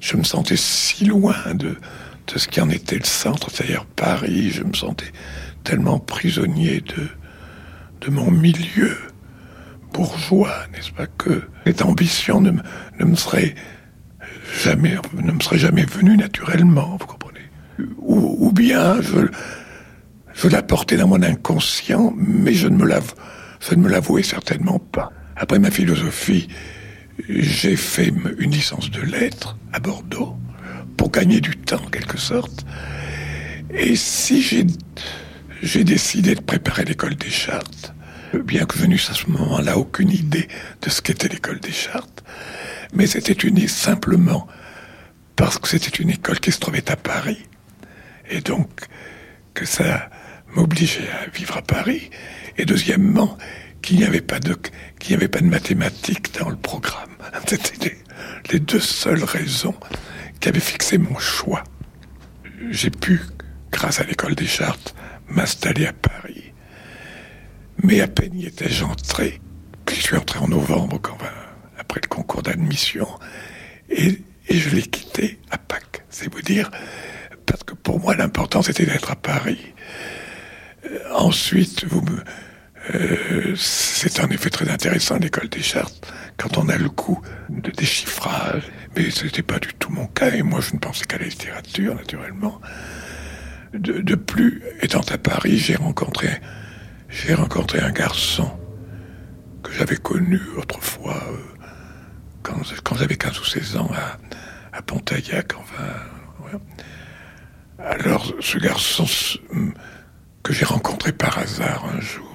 je me sentais si loin de, de ce qui en était le centre, c'est-à-dire Paris. Je me sentais tellement prisonnier de, de mon milieu bourgeois, n'est-ce pas, que cette ambition ne, ne me serait jamais, ne me serait jamais venue naturellement, vous comprenez. Ou, bien je, je la dans mon inconscient, mais je ne me je ne me l'avouais certainement pas. Après ma philosophie, j'ai fait une licence de lettres à Bordeaux. pour gagner du temps en quelque sorte. Et si j'ai, j'ai décidé de préparer l'école des chartes, bien que je n'eusse à ce moment-là aucune idée de ce qu'était l'école des chartes, mais c'était une simplement parce que c'était une école qui se trouvait à Paris, et donc que ça m'obligeait à vivre à Paris, et deuxièmement qu'il n'y avait pas de qu'il n'y avait pas de mathématiques dans le programme. C'était les deux seules raisons qui avaient fixé mon choix. J'ai pu, grâce à l'école des chartes, m'installer à Paris. Mais à peine y étais-je entré, puis je suis entré en novembre, quand, après le concours d'admission, et, et je l'ai quitté à Pâques. C'est vous dire, parce que pour moi l'important c'était d'être à Paris. Euh, ensuite, vous me, euh, c'est en effet très intéressant l'école des chartes quand on a le coup de déchiffrage, mais ce n'était pas du tout mon cas et moi je ne pensais qu'à la littérature naturellement. De, plus, étant à Paris, j'ai rencontré j'ai rencontré un garçon que j'avais connu autrefois euh, quand, j'avais 15 ou 16 ans à, à Pontaillac, enfin. Alors ce garçon que j'ai rencontré par hasard un jour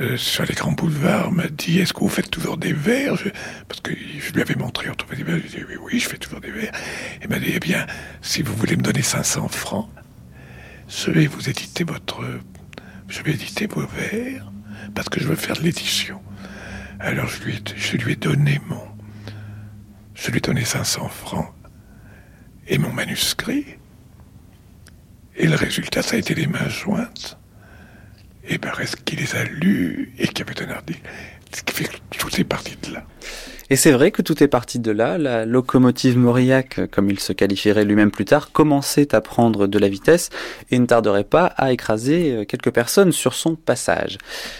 euh, sur les grands boulevards m'a dit Est-ce que vous faites toujours des vers Parce que je lui avais montré des vers. Je dit Oui, je fais toujours des vers. Il m'a dit Eh bien, si vous voulez me donner 500 francs, je vais vous éditer votre. Je vais éditer vos vers parce que je veux faire de l'édition. Alors je lui, je lui ai donné mon. Je lui ai donné 500 francs et mon manuscrit. Et le résultat, ça a été les mains jointes et ben reste les a lus et qui avait un Ce qui fait que tout est parti de là? Et c'est vrai que tout est parti de là. La locomotive Mauriac, comme il se qualifierait lui-même plus tard, commençait à prendre de la vitesse et ne tarderait pas à écraser euh, quelques personnes sur son passage.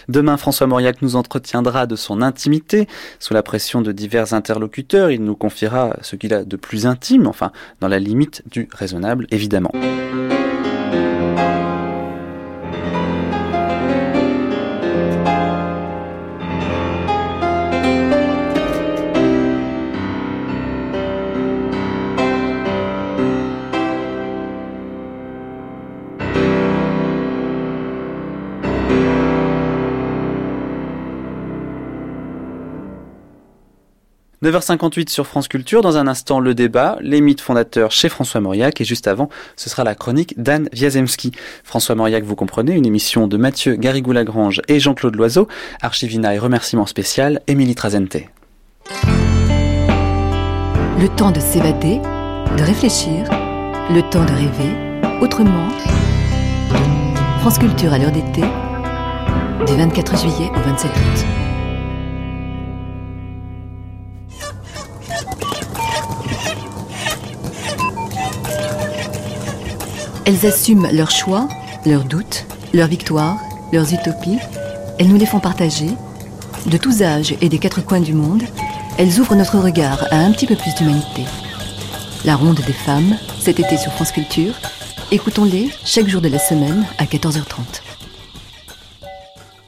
Demain, François Mauriac nous entretiendra de son intimité. Sous la pression de divers interlocuteurs, il nous confiera ce qu'il a de plus intime, enfin, dans la limite du raisonnable, évidemment. 9h58 sur France Culture. Dans un instant, le débat, les mythes fondateurs chez François Mauriac. Et juste avant, ce sera la chronique d'Anne Wiazemski. François Mauriac, vous comprenez, une émission de Mathieu Garrigou-Lagrange et Jean-Claude Loiseau. Archivina et remerciements spécial, Émilie Trazente. Le temps de s'évader, de réfléchir, le temps de rêver, autrement. France Culture à l'heure d'été, du 24 juillet au 27 août. Elles assument leurs choix, leurs doutes, leurs victoires, leurs utopies. Elles nous les font partager. De tous âges et des quatre coins du monde, elles ouvrent notre regard à un petit peu plus d'humanité. La ronde des femmes, cet été sur France Culture. Écoutons-les chaque jour de la semaine à 14h30.